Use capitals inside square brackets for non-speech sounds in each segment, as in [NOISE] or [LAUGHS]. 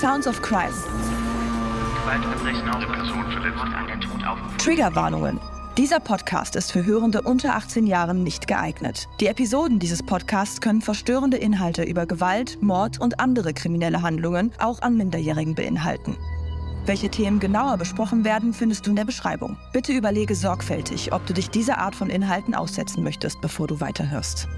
Sounds of Crime. Triggerwarnungen. Dieser Podcast ist für Hörende unter 18 Jahren nicht geeignet. Die Episoden dieses Podcasts können verstörende Inhalte über Gewalt, Mord und andere kriminelle Handlungen auch an Minderjährigen beinhalten. Welche Themen genauer besprochen werden, findest du in der Beschreibung. Bitte überlege sorgfältig, ob du dich dieser Art von Inhalten aussetzen möchtest, bevor du weiterhörst.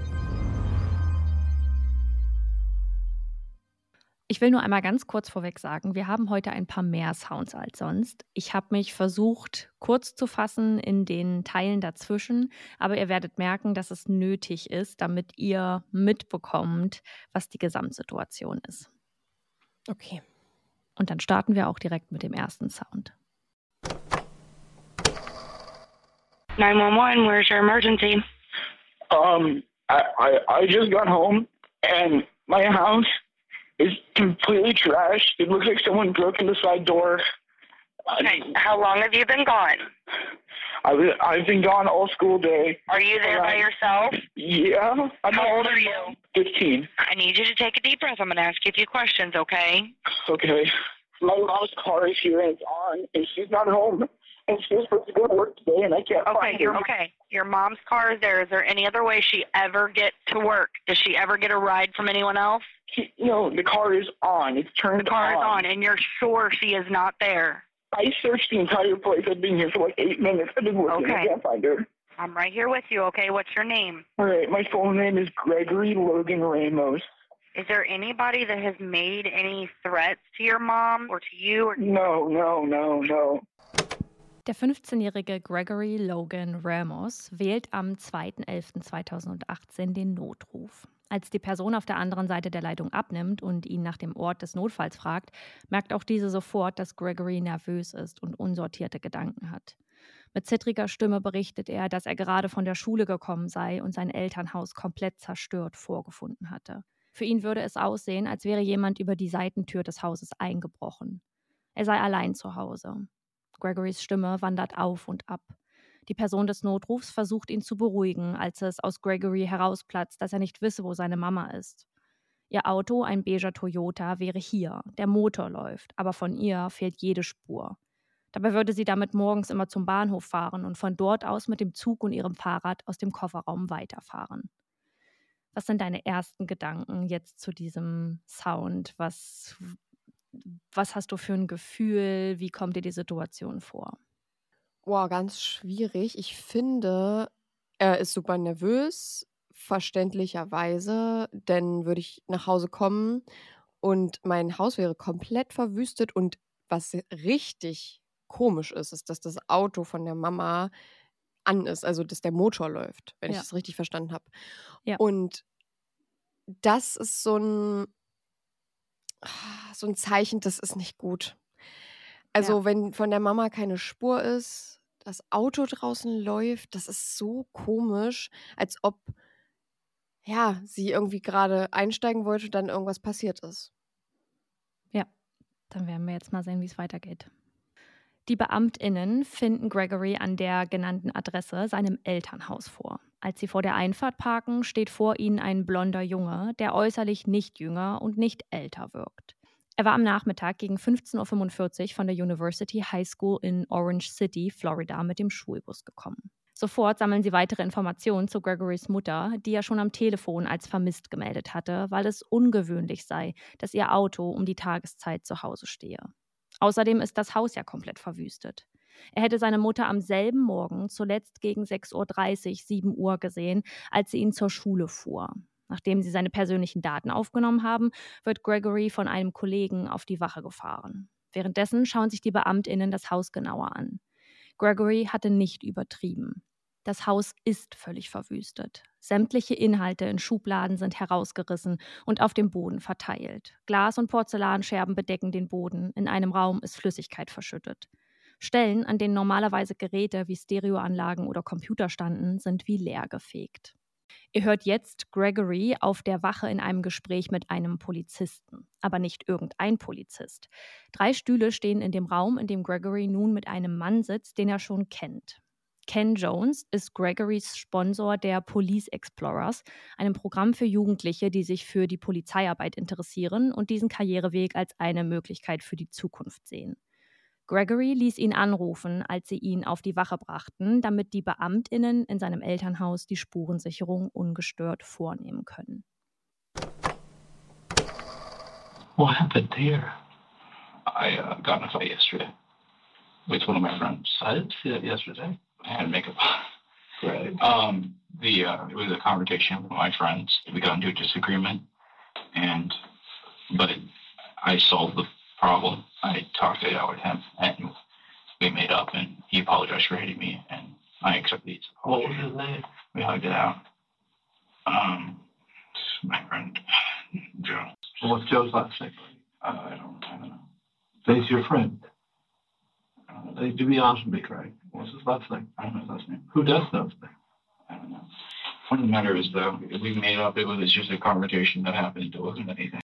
Ich will nur einmal ganz kurz vorweg sagen, wir haben heute ein paar mehr Sounds als sonst. Ich habe mich versucht, kurz zu fassen in den Teilen dazwischen, aber ihr werdet merken, dass es nötig ist, damit ihr mitbekommt, was die Gesamtsituation ist. Okay. Und dann starten wir auch direkt mit dem ersten Sound. 911, where's your emergency? Um, I, I, I just got home and my house is completely trashed. It looks like someone broke in the side door. Okay, how long have you been gone? I, was- I've been gone all school day. Are you there by yourself? Yeah. I'm How old are you? 15. I need you to take a deep breath. I'm going to ask you a few questions, okay? Okay. My mom's car is here and it's on, and she's not home. And she was supposed to go to work today, and I can't Okay, find her. you're okay. Your mom's car is there. Is there any other way she ever get to work? Does she ever get a ride from anyone else? She, no, the car is on. It's turned The car is on, and you're sure she is not there. I searched the entire place. I've been here for like eight minutes. I've been looking. I Okay. can't find her. I'm right here with you, okay? What's your name? All right, my full name is Gregory Logan Ramos. Is there anybody that has made any threats to your mom or to you? Or No, no, no, no. Der 15-jährige Gregory Logan Ramos wählt am 2.11.2018 den Notruf. Als die Person auf der anderen Seite der Leitung abnimmt und ihn nach dem Ort des Notfalls fragt, merkt auch diese sofort, dass Gregory nervös ist und unsortierte Gedanken hat. Mit zittriger Stimme berichtet er, dass er gerade von der Schule gekommen sei und sein Elternhaus komplett zerstört vorgefunden hatte. Für ihn würde es aussehen, als wäre jemand über die Seitentür des Hauses eingebrochen. Er sei allein zu Hause. Gregorys Stimme wandert auf und ab. Die Person des Notrufs versucht ihn zu beruhigen, als es aus Gregory herausplatzt, dass er nicht wisse, wo seine Mama ist. Ihr Auto, ein beiger Toyota, wäre hier. Der Motor läuft, aber von ihr fehlt jede Spur. Dabei würde sie damit morgens immer zum Bahnhof fahren und von dort aus mit dem Zug und ihrem Fahrrad aus dem Kofferraum weiterfahren. Was sind deine ersten Gedanken jetzt zu diesem Sound? Was, was hast du für ein Gefühl? Wie kommt dir die Situation vor? Boah, ganz schwierig. Ich finde, er ist super nervös, verständlicherweise, denn würde ich nach Hause kommen und mein Haus wäre komplett verwüstet und was richtig komisch ist, ist, dass das Auto von der Mama an ist, also dass der Motor läuft, wenn ich Ja. das richtig verstanden habe. Ja. Und das ist so ein, so ein Zeichen, das ist nicht gut. Also, wenn von der Mama keine Spur ist, das Auto draußen läuft, das ist so komisch, als ob ja, sie irgendwie gerade einsteigen wollte und dann irgendwas passiert ist. Dann werden wir jetzt mal sehen, wie es weitergeht. Die BeamtInnen finden Gregory an der genannten Adresse seinem Elternhaus vor. Als sie vor der Einfahrt parken, steht vor ihnen ein blonder Junge, der äußerlich nicht jünger und nicht älter wirkt. Er war am Nachmittag gegen 15.45 Uhr von der University High School in Orange City, Florida, mit dem Schulbus gekommen. Sofort sammeln sie weitere Informationen zu Gregorys Mutter, die er schon am Telefon als vermisst gemeldet hatte, weil es ungewöhnlich sei, dass ihr Auto um die Tageszeit zu Hause stehe. Außerdem ist das Haus ja komplett verwüstet. Er hätte seine Mutter am selben Morgen, zuletzt gegen 6.30 Uhr, 7 Uhr gesehen, als sie ihn zur Schule fuhr. Nachdem sie seine persönlichen Daten aufgenommen haben, wird Gregory von einem Kollegen auf die Wache gefahren. Währenddessen schauen sich die BeamtInnen das Haus genauer an. Gregory hatte nicht übertrieben. Das Haus ist völlig verwüstet. Sämtliche Inhalte in Schubladen sind herausgerissen und auf dem Boden verteilt. Glas- und Porzellanscherben bedecken den Boden. In einem Raum ist Flüssigkeit verschüttet. Stellen, an denen normalerweise Geräte wie Stereoanlagen oder Computer standen, sind wie leer gefegt. Ihr hört jetzt Gregory auf der Wache in einem Gespräch mit einem Polizisten, aber nicht irgendein Polizist. Drei Stühle stehen in dem Raum, in dem Gregory nun mit einem Mann sitzt, den er schon kennt. Ken Jones ist Gregorys Sponsor der Police Explorers, einem Programm für Jugendliche, die sich für die Polizeiarbeit interessieren und diesen Karriereweg als eine Möglichkeit für die Zukunft sehen. Gregory ließ ihn anrufen, als sie ihn auf die Wache brachten, damit die Beamtinnen in seinem Elternhaus die Spurensicherung ungestört vornehmen können. What happened here? I uh, got in a fight yesterday with one of my friends. I didn't see that yesterday. I had makeup on. Right. Um, the uh, it was a confrontation with my friends. We got into a disagreement, and but it, I solved the problem. I talked it out with him, and we made up, and he apologized for hitting me, and I accepted his apology. What was his name? We hugged it out. Um, my friend Joe. What's Joe's last name? Uh, I don't, I don't know. He's your friend. Uh, Uh, To be honest with me, Craig, what's his last name? I don't know his last name. Who does know his name? I don't know. Point of the matter is, though, we made up. It was just a confrontation that happened. It wasn't anything.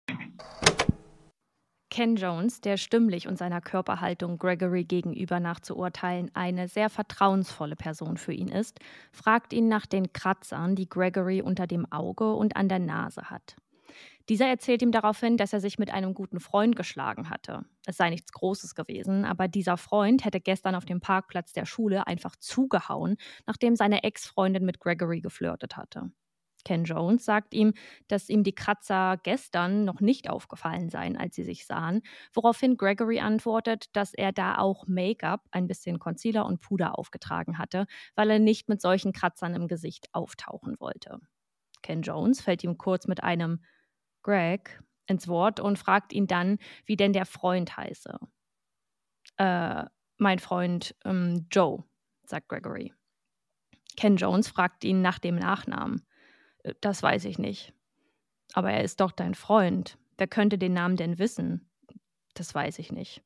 Ken Jones, der stimmlich und seiner Körperhaltung Gregory gegenüber nachzuurteilen eine sehr vertrauensvolle Person für ihn ist, fragt ihn nach den Kratzern, die Gregory unter dem Auge und an der Nase hat. Dieser erzählt ihm daraufhin, dass er sich mit einem guten Freund geschlagen hatte. Es sei nichts Großes gewesen, aber dieser Freund hätte gestern auf dem Parkplatz der Schule einfach zugehauen, nachdem seine Ex-Freundin mit Gregory geflirtet hatte. Ken Jones sagt ihm, dass ihm die Kratzer gestern noch nicht aufgefallen seien, als sie sich sahen, woraufhin Gregory antwortet, dass er da auch Make-up, ein bisschen Concealer und Puder aufgetragen hatte, weil er nicht mit solchen Kratzern im Gesicht auftauchen wollte. Ken Jones fällt ihm kurz mit einem Greg ins Wort und fragt ihn dann, wie denn der Freund heiße. Äh, mein Freund ähm, Joe, sagt Gregory. Ken Jones fragt ihn nach dem Nachnamen. "Äh, Das weiß ich nicht. Aber er ist doch dein Freund. Wer könnte den Namen denn wissen? Das weiß ich nicht.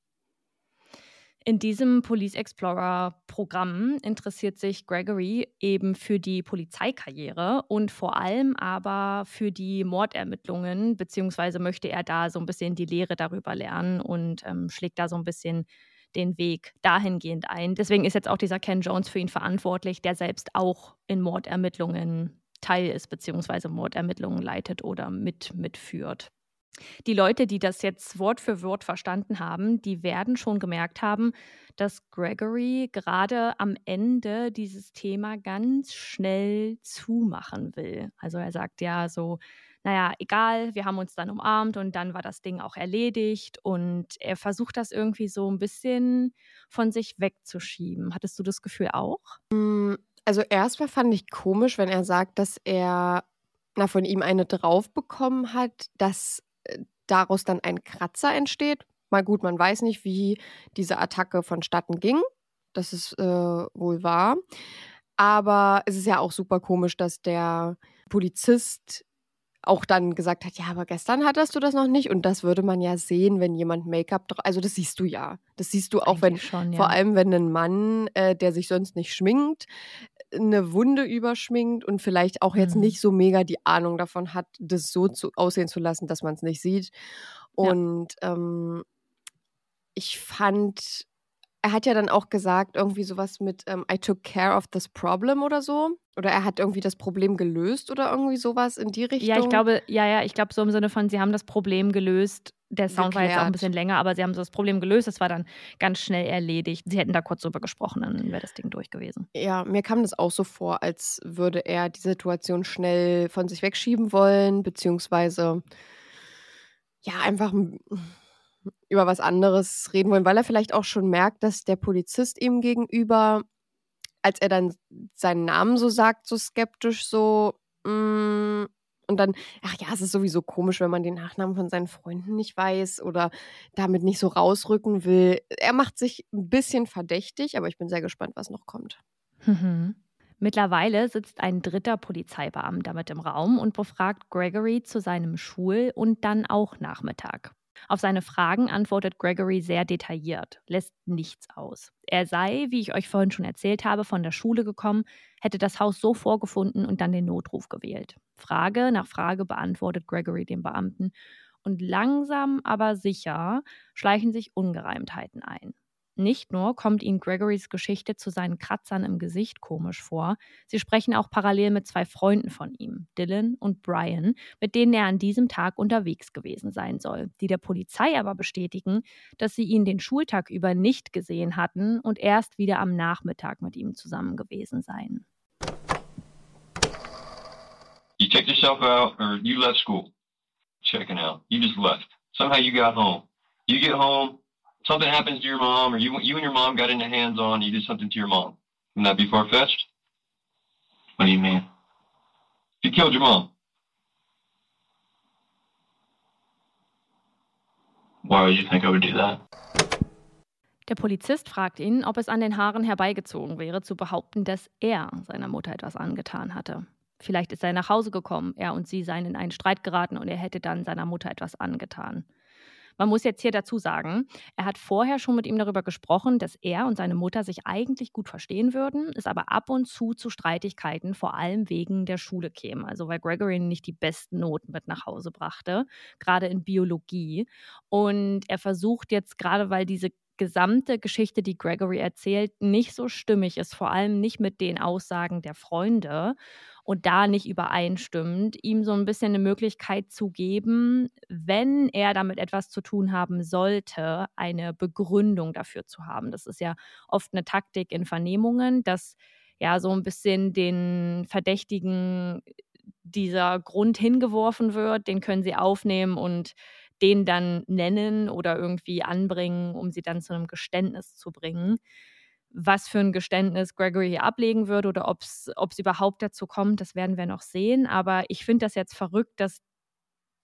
In diesem Police Explorer Programm interessiert sich Gregory eben für die Polizeikarriere und vor allem aber für die Mordermittlungen, beziehungsweise möchte er da so ein bisschen die Lehre darüber lernen und ähm, schlägt da so ein bisschen den Weg dahingehend ein. Deswegen ist jetzt auch dieser Ken Jones für ihn verantwortlich, der selbst auch in Mordermittlungen Teil ist, beziehungsweise Mordermittlungen leitet oder mit mitführt. Die Leute, die das jetzt Wort für Wort verstanden haben, die werden schon gemerkt haben, dass Gregory gerade am Ende dieses Thema ganz schnell zumachen will. Also er sagt ja so, naja, egal, wir haben uns dann umarmt und dann war das Ding auch erledigt und er versucht das irgendwie so ein bisschen von sich wegzuschieben. Hattest du das Gefühl auch? Also erstmal fand ich komisch, wenn er sagt, dass er na, von ihm eine drauf bekommen hat, dass äh, daraus dann ein Kratzer entsteht. Mal gut, man weiß nicht, wie diese Attacke vonstatten ging. Das ist äh, wohl wahr. Aber es ist ja auch super komisch, dass der Polizist auch dann gesagt hat, ja, aber gestern hattest du das noch nicht. Und das würde man ja sehen, wenn jemand Make-up drauf. Also das siehst du ja. Das siehst du auch, wenn, Eigentlich schon, ja. vor allem wenn ein Mann, äh, der sich sonst nicht schminkt, eine Wunde überschminkt und vielleicht auch jetzt Mhm. nicht so mega die Ahnung davon hat, das so zu, aussehen zu lassen, dass man es nicht sieht. Ja. Und ähm, ich fand, er hat ja dann auch gesagt, irgendwie sowas mit ähm, I took care of this problem oder so. Oder er hat irgendwie das Problem gelöst oder irgendwie sowas in die Richtung. Ja, ich glaube, ja, ja, ich glaube so im Sinne von, sie haben das Problem gelöst. Der Sound war jetzt auch ein Geklärt. bisschen länger, aber sie haben so das Problem gelöst. Es war dann ganz schnell erledigt. Sie hätten da kurz drüber gesprochen, dann wäre das Ding durch gewesen. Ja, mir kam das auch so vor, als würde er die Situation schnell von sich wegschieben wollen, beziehungsweise ja, einfach über was anderes reden wollen, weil er vielleicht auch schon merkt, dass der Polizist ihm gegenüber, als er dann seinen Namen so sagt, so skeptisch, so mm, und dann, ach ja, es ist sowieso komisch, wenn man den Nachnamen von seinen Freunden nicht weiß oder damit nicht so rausrücken will. Er macht sich ein bisschen verdächtig, aber ich bin sehr gespannt, was noch kommt. Mhm. Mittlerweile sitzt ein dritter Polizeibeamter mit im Raum und befragt Gregory zu seinem Schul- und dann auch Nachmittag. Auf seine Fragen antwortet Gregory sehr detailliert, lässt nichts aus. Er sei, wie ich euch vorhin schon erzählt habe, von der Schule gekommen, hätte das Haus so vorgefunden und dann den Notruf gewählt. Frage nach Frage beantwortet Gregory dem Beamten und langsam aber sicher schleichen sich Ungereimtheiten ein. Nicht nur kommt ihnen Gregorys Geschichte zu seinen Kratzern im Gesicht komisch vor, sie sprechen auch parallel mit zwei Freunden von ihm, Dylan und Brian, mit denen er an diesem Tag unterwegs gewesen sein soll, die der Polizei aber bestätigen, dass sie ihn den Schultag über nicht gesehen hatten und erst wieder am Nachmittag mit ihm zusammen gewesen seien. You checked yourself out or you left school? Checking out. You just left. Somehow you got home. You get home, something happens to your mom, or you you and your mom got into hands on, you did something to your mom. Wouldn't that be far fetched? What do you mean? You killed your mom. Why would you think I would do that? Der Polizist fragt ihn, ob es an den Haaren herbeigezogen wäre, zu behaupten, dass er seiner Mutter etwas angetan hatte. Vielleicht ist er nach Hause gekommen, er und sie seien in einen Streit geraten und er hätte dann seiner Mutter etwas angetan. Man muss jetzt hier dazu sagen, er hat vorher schon mit ihm darüber gesprochen, dass er und seine Mutter sich eigentlich gut verstehen würden, es aber ab und zu zu Streitigkeiten, vor allem wegen der Schule käme. Also weil Gregory nicht die besten Noten mit nach Hause brachte, gerade in Biologie. Und er versucht jetzt gerade, weil diese gesamte Geschichte, die Gregory erzählt, nicht so stimmig ist, vor allem nicht mit den Aussagen der Freunde und da nicht übereinstimmt, ihm so ein bisschen eine Möglichkeit zu geben, wenn er damit etwas zu tun haben sollte, eine Begründung dafür zu haben. Das ist ja oft eine Taktik in Vernehmungen, dass ja so ein bisschen den Verdächtigen dieser Grund hingeworfen wird, den können sie aufnehmen und den dann nennen oder irgendwie anbringen, um sie dann zu einem Geständnis zu bringen was für ein Geständnis Gregory hier ablegen würde oder ob es überhaupt dazu kommt, das werden wir noch sehen. Aber ich finde das jetzt verrückt, dass,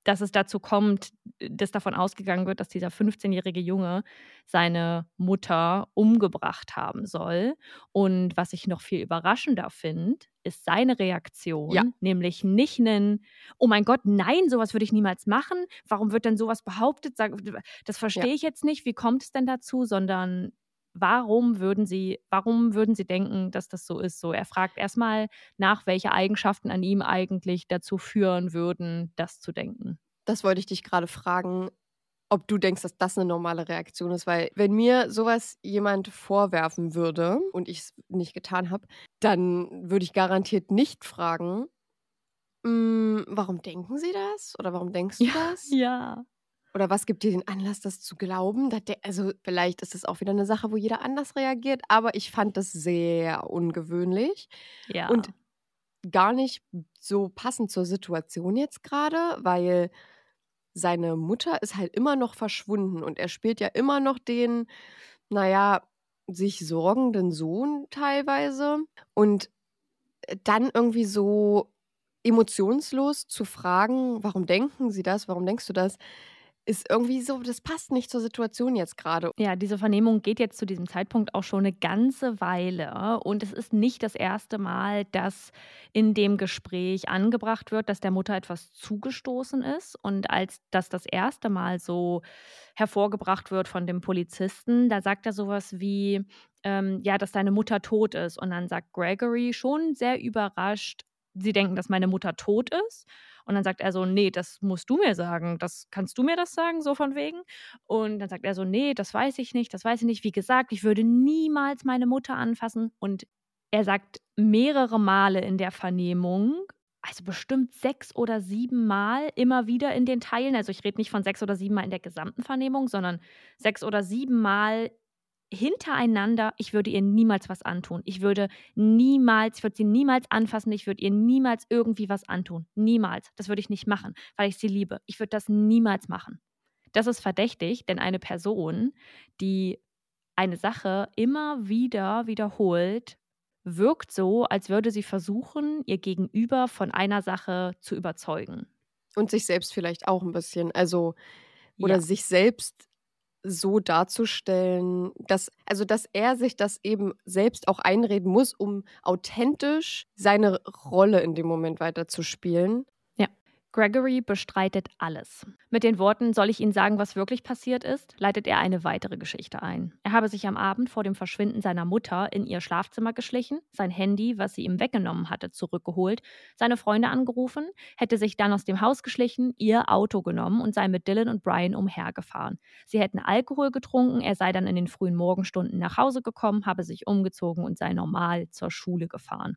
dass es dazu kommt, dass davon ausgegangen wird, dass dieser 15-jährige Junge seine Mutter umgebracht haben soll. Und was ich noch viel überraschender finde, ist seine Reaktion, Ja. nämlich nicht einen, oh mein Gott, nein, sowas würde ich niemals machen. Warum wird denn sowas behauptet? Das verstehe ich jetzt nicht. Wie kommt es denn dazu? Sondern warum würden sie, warum würden sie denken, dass das so ist? So, er fragt erstmal nach, welche Eigenschaften an ihm eigentlich dazu führen würden, das zu denken. Das wollte ich dich gerade fragen, ob du denkst, dass das eine normale Reaktion ist, weil wenn mir sowas jemand vorwerfen würde und ich es nicht getan habe, dann würde ich garantiert nicht fragen, "Mm, warum denken sie das? Oder warum denkst du [LAUGHS] das? Ja. Oder was gibt dir den Anlass, das zu glauben? Da de- Also vielleicht ist es auch wieder eine Sache, wo jeder anders reagiert, aber ich fand das sehr ungewöhnlich Ja. und gar nicht so passend zur Situation jetzt gerade, weil seine Mutter ist halt immer noch verschwunden und er spielt ja immer noch den, naja, sich sorgenden Sohn teilweise. Und dann irgendwie so emotionslos zu fragen, warum denken sie das, warum denkst du das, ist irgendwie so, das passt nicht zur Situation jetzt gerade. Ja, diese Vernehmung geht jetzt zu diesem Zeitpunkt auch schon eine ganze Weile. Und es ist nicht das erste Mal, dass in dem Gespräch angebracht wird, dass der Mutter etwas zugestoßen ist. Und als das das erste Mal so hervorgebracht wird von dem Polizisten, da sagt er sowas wie, ähm, ja, dass deine Mutter tot ist. Und dann sagt Gregory schon sehr überrascht, sie denken, dass meine Mutter tot ist. Und dann sagt er so, nee, das musst du mir sagen. Das kannst du mir das sagen, so von wegen. Und dann sagt er so, nee, das weiß ich nicht, das weiß ich nicht. Wie gesagt, ich würde niemals meine Mutter anfassen. Und er sagt mehrere Male in der Vernehmung, also bestimmt sechs oder sieben Mal immer wieder in den Teilen. Also ich rede nicht von sechs oder sieben Mal in der gesamten Vernehmung, sondern sechs oder sieben Mal hintereinander, ich würde ihr niemals was antun. Ich würde niemals, ich würde sie niemals anfassen, ich würde ihr niemals irgendwie was antun. Niemals. Das würde ich nicht machen, weil ich sie liebe. Ich würde das niemals machen. Das ist verdächtig, denn eine Person, die eine Sache immer wieder wiederholt, wirkt so, als würde sie versuchen, ihr Gegenüber von einer Sache zu überzeugen. Und sich selbst vielleicht auch ein bisschen. Also, oder Ja. sich selbst so darzustellen, dass, also dass er sich das eben selbst auch einreden muss, um authentisch seine Rolle in dem Moment weiterzuspielen. Gregory bestreitet alles. Mit den Worten, soll ich Ihnen sagen, was wirklich passiert ist, leitet er eine weitere Geschichte ein. Er habe sich am Abend vor dem Verschwinden seiner Mutter in ihr Schlafzimmer geschlichen, sein Handy, was sie ihm weggenommen hatte, zurückgeholt, seine Freunde angerufen, hätte sich dann aus dem Haus geschlichen, ihr Auto genommen und sei mit Dylan und Brian umhergefahren. Sie hätten Alkohol getrunken, er sei dann in den frühen Morgenstunden nach Hause gekommen, habe sich umgezogen und sei normal zur Schule gefahren.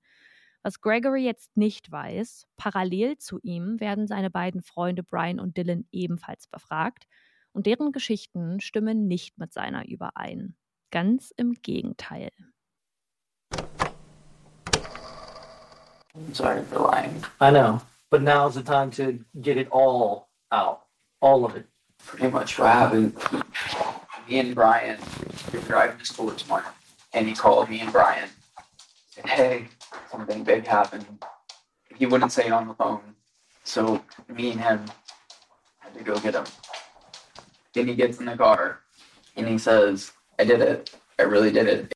Was Gregory jetzt nicht weiß, parallel zu ihm werden seine beiden Freunde Brian und Dylan ebenfalls befragt und deren Geschichten stimmen nicht mit seiner überein. Ganz im Gegenteil. I'm sorry for lying. I know, but now's the time to get it all out, all of it. Pretty much what happened. Me and Brian were driving to school this morning, and he called me and Brian. Said, "Hey, something big happened." He wouldn't say on the phone, so me and him had to go get him. Then he gets in the car, and he says, "I did it. I really did it."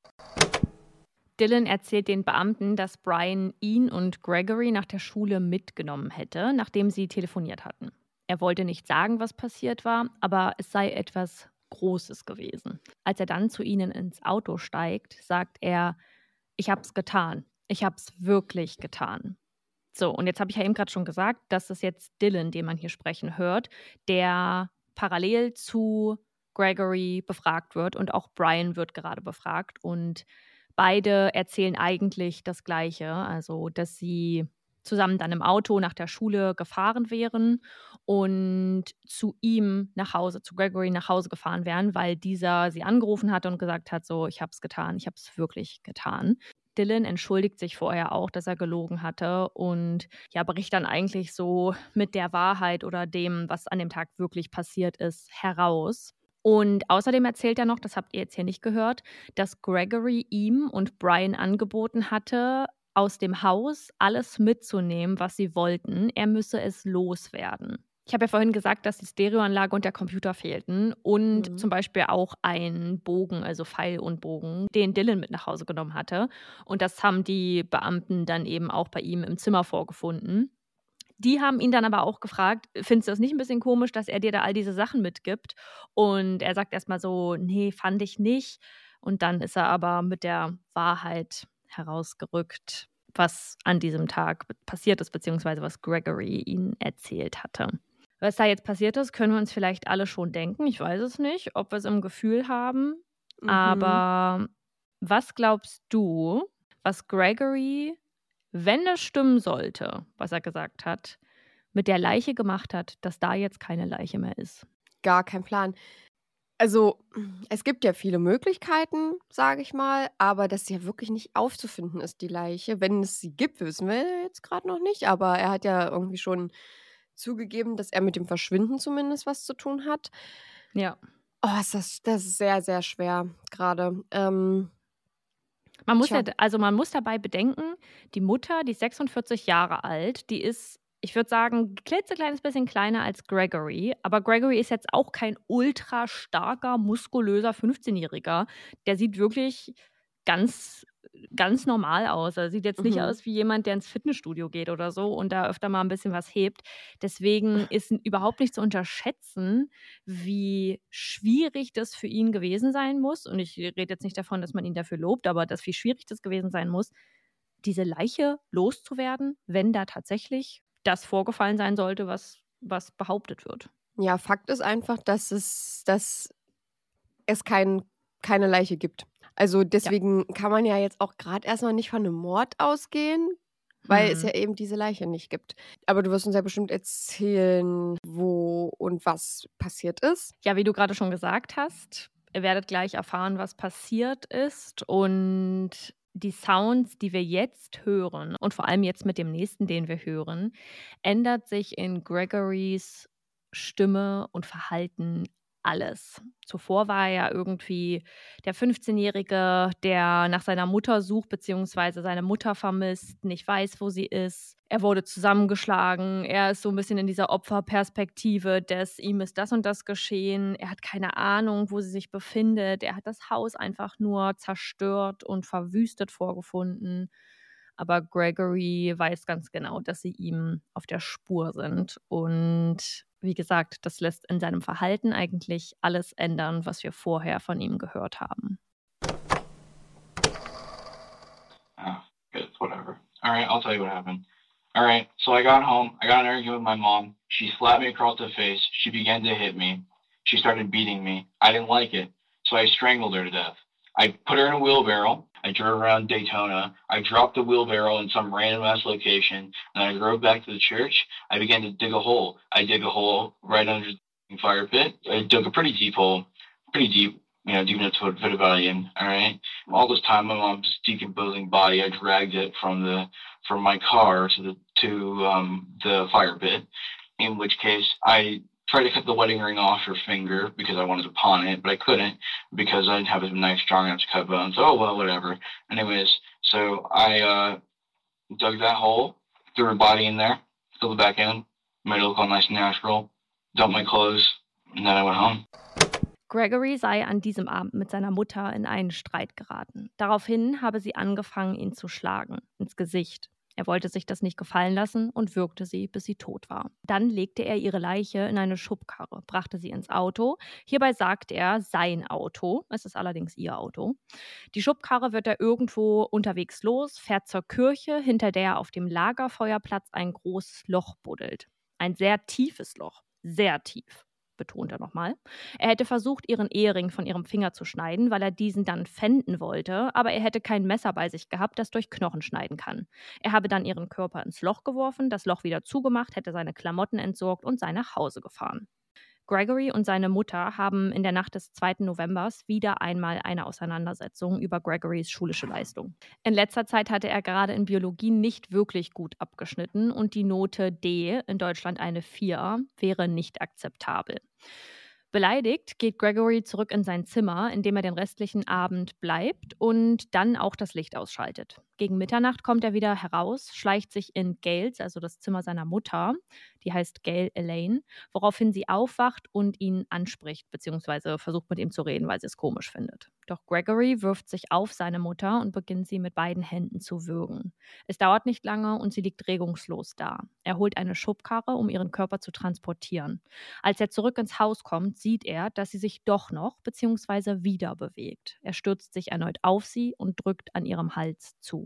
Dylan erzählt den Beamten, dass Brian ihn und Gregory nach der Schule mitgenommen hätte, nachdem sie telefoniert hatten. Er wollte nicht sagen, was passiert war, aber es sei etwas Großes gewesen. Als er dann zu ihnen ins Auto steigt, sagt er, ich habe es getan. Ich habe es wirklich getan. So, und jetzt habe ich ja eben gerade schon gesagt, dass es jetzt Dylan, den man hier sprechen hört, der parallel zu Gregory befragt wird und auch Brian wird gerade befragt und beide erzählen eigentlich das Gleiche, also dass sie zusammen dann im Auto nach der Schule gefahren wären und zu ihm nach Hause, zu Gregory nach Hause gefahren wären, weil dieser sie angerufen hatte und gesagt hat, so, ich habe es getan, ich habe es wirklich getan. Dylan entschuldigt sich vorher auch, dass er gelogen hatte und ja, bricht dann eigentlich so mit der Wahrheit oder dem, was an dem Tag wirklich passiert ist, heraus. Und außerdem erzählt er noch, das habt ihr jetzt hier nicht gehört, dass Gregory ihm und Brian angeboten hatte, aus dem Haus alles mitzunehmen, was sie wollten. Er müsse es loswerden. Ich habe ja vorhin gesagt, dass die Stereoanlage und der Computer fehlten und Mhm. zum Beispiel auch ein Bogen, also Pfeil und Bogen, den Dylan mit nach Hause genommen hatte. Und das haben die Beamten dann eben auch bei ihm im Zimmer vorgefunden. Die haben ihn dann aber auch gefragt, findest du das nicht ein bisschen komisch, dass er dir da all diese Sachen mitgibt? Und er sagt erstmal so, nee, fand ich nicht. Und dann ist er aber mit der Wahrheit herausgerückt, was an diesem Tag passiert ist, beziehungsweise was Gregory ihnen erzählt hatte. Was da jetzt passiert ist, können wir uns vielleicht alle schon denken. Ich weiß es nicht, ob wir es im Gefühl haben. Mhm. Aber was glaubst du, was Gregory, wenn es stimmen sollte, was er gesagt hat, mit der Leiche gemacht hat, dass da jetzt keine Leiche mehr ist? Gar kein Plan. Also, es gibt ja viele Möglichkeiten, sage ich mal, aber dass sie ja wirklich nicht aufzufinden ist, die Leiche. Wenn es sie gibt, wissen wir jetzt gerade noch nicht, aber er hat ja irgendwie schon zugegeben, dass er mit dem Verschwinden zumindest was zu tun hat. Ja. Oh, ist das, das ist sehr, sehr schwer gerade. Ähm, Man muss ja, also man muss dabei bedenken, die Mutter, die ist 46 Jahre alt, die ist, ich würde sagen, ein klitzekleines bisschen kleiner als Gregory, aber Gregory ist jetzt auch kein ultra starker, muskulöser 15-Jähriger. Der sieht wirklich ganz, ganz normal aus. Er sieht jetzt nicht Mhm. aus wie jemand, der ins Fitnessstudio geht oder so und da öfter mal ein bisschen was hebt. Deswegen ist überhaupt nicht zu unterschätzen, wie schwierig das für ihn gewesen sein muss. Und ich rede jetzt nicht davon, dass man ihn dafür lobt, aber dass wie schwierig das gewesen sein muss, diese Leiche loszuwerden, wenn da tatsächlich das vorgefallen sein sollte, was, was behauptet wird. ja, Fakt ist einfach, dass es, dass es kein, keine Leiche gibt. Also deswegen kann man ja jetzt auch gerade erstmal nicht von einem Mord ausgehen, weil es Hm. ja eben diese Leiche nicht gibt. Aber du wirst uns ja bestimmt erzählen, wo und was passiert ist. Ja, wie du gerade schon gesagt hast, ihr werdet gleich erfahren, was passiert ist. Und die Sounds, die wir jetzt hören, und vor allem jetzt mit dem nächsten, den wir hören, ändert sich in Gregorys Stimme und Verhalten alles. Zuvor war er ja irgendwie der 15-Jährige, der nach seiner Mutter sucht, beziehungsweise seine Mutter vermisst, nicht weiß, wo sie ist. Er wurde zusammengeschlagen. Er ist so ein bisschen in dieser Opferperspektive des, ihm ist das und das geschehen. Er hat keine Ahnung, wo sie sich befindet. Er hat das Haus einfach nur zerstört und verwüstet vorgefunden. Aber Gregory weiß ganz genau, dass sie ihm auf der Spur sind. Und wie gesagt, das lässt in seinem Verhalten eigentlich alles ändern, was wir vorher von ihm gehört haben. Oh, good, whatever. All right, I'll tell you what happened. All right, so I got home. I got an argument with my mom. She slapped me across the face. She began to hit me. She started beating me. I didn't like it, so I strangled her to death. I put her in a wheelbarrow. I drove around Daytona. I dropped the wheelbarrow in some random ass location, and I drove back to the church. I began to dig a hole. I dig a hole right under the fire pit. I dug a pretty deep hole, pretty deep, you know, deep enough to put a body in. All right. All this time, my mom's decomposing body. I dragged it from the from my car to the to um, the fire pit. In which case, I tried to cut the wedding ring off her finger because I wanted to pawn it, but I couldn't because I didn't have a knife strong enough to cut bones. Oh well, whatever. Anyways, so I uh, dug that hole, threw her body in there, filled it back in, made it look all nice and natural, dumped my clothes, and then I went home. Gregory sei an diesem Abend mit seiner Mutter in einen Streit geraten. Daraufhin habe sie angefangen, ihn zu schlagen, ins Gesicht. Er wollte sich das nicht gefallen lassen und würgte sie, bis sie tot war. Dann legte er ihre Leiche in eine Schubkarre, brachte sie ins Auto. Hierbei sagt er sein Auto, es ist allerdings ihr Auto. Die Schubkarre wird er irgendwo unterwegs los, fährt zur Kirche, hinter der er auf dem Lagerfeuerplatz ein großes Loch buddelt. Ein sehr tiefes Loch, sehr tief betont er nochmal. Er hätte versucht, ihren Ehering von ihrem Finger zu schneiden, weil er diesen dann pfänden wollte, aber er hätte kein Messer bei sich gehabt, das durch Knochen schneiden kann. Er habe dann ihren Körper ins Loch geworfen, das Loch wieder zugemacht, hätte seine Klamotten entsorgt und sei nach Hause gefahren. Gregory und seine Mutter haben in der Nacht des 2. Novembers wieder einmal eine Auseinandersetzung über Gregorys schulische Leistung. In letzter Zeit hatte er gerade in Biologie nicht wirklich gut abgeschnitten und die Note D, in Deutschland eine 4, wäre nicht akzeptabel. Beleidigt geht Gregory zurück in sein Zimmer, in dem er den restlichen Abend bleibt und dann auch das Licht ausschaltet. Gegen Mitternacht kommt er wieder heraus, schleicht sich in Gales, also das Zimmer seiner Mutter, die heißt Gail Elaine, woraufhin sie aufwacht und ihn anspricht, beziehungsweise versucht mit ihm zu reden, weil sie es komisch findet. Doch Gregory wirft sich auf seine Mutter und beginnt sie mit beiden Händen zu würgen. Es dauert nicht lange und sie liegt regungslos da. Er holt eine Schubkarre, um ihren Körper zu transportieren. Als er zurück ins Haus kommt, sieht er, dass sie sich doch noch bzw. wieder bewegt. Er stürzt sich erneut auf sie und drückt an ihrem Hals zu.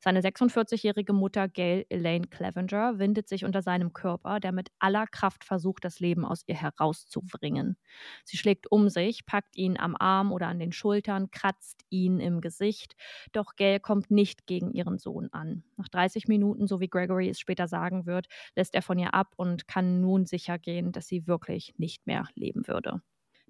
Seine 46-jährige Mutter Gail Elaine Clevenger windet sich unter seinem Körper, der mit aller Kraft versucht, das Leben aus ihr herauszubringen. Sie schlägt um sich, packt ihn am Arm oder an den Schultern, kratzt ihn im Gesicht, doch Gail kommt nicht gegen ihren Sohn an. Nach 30 Minuten, so wie Gregory es später sagen wird, lässt er von ihr ab und kann nun sicher gehen, dass sie wirklich nicht mehr leben würde.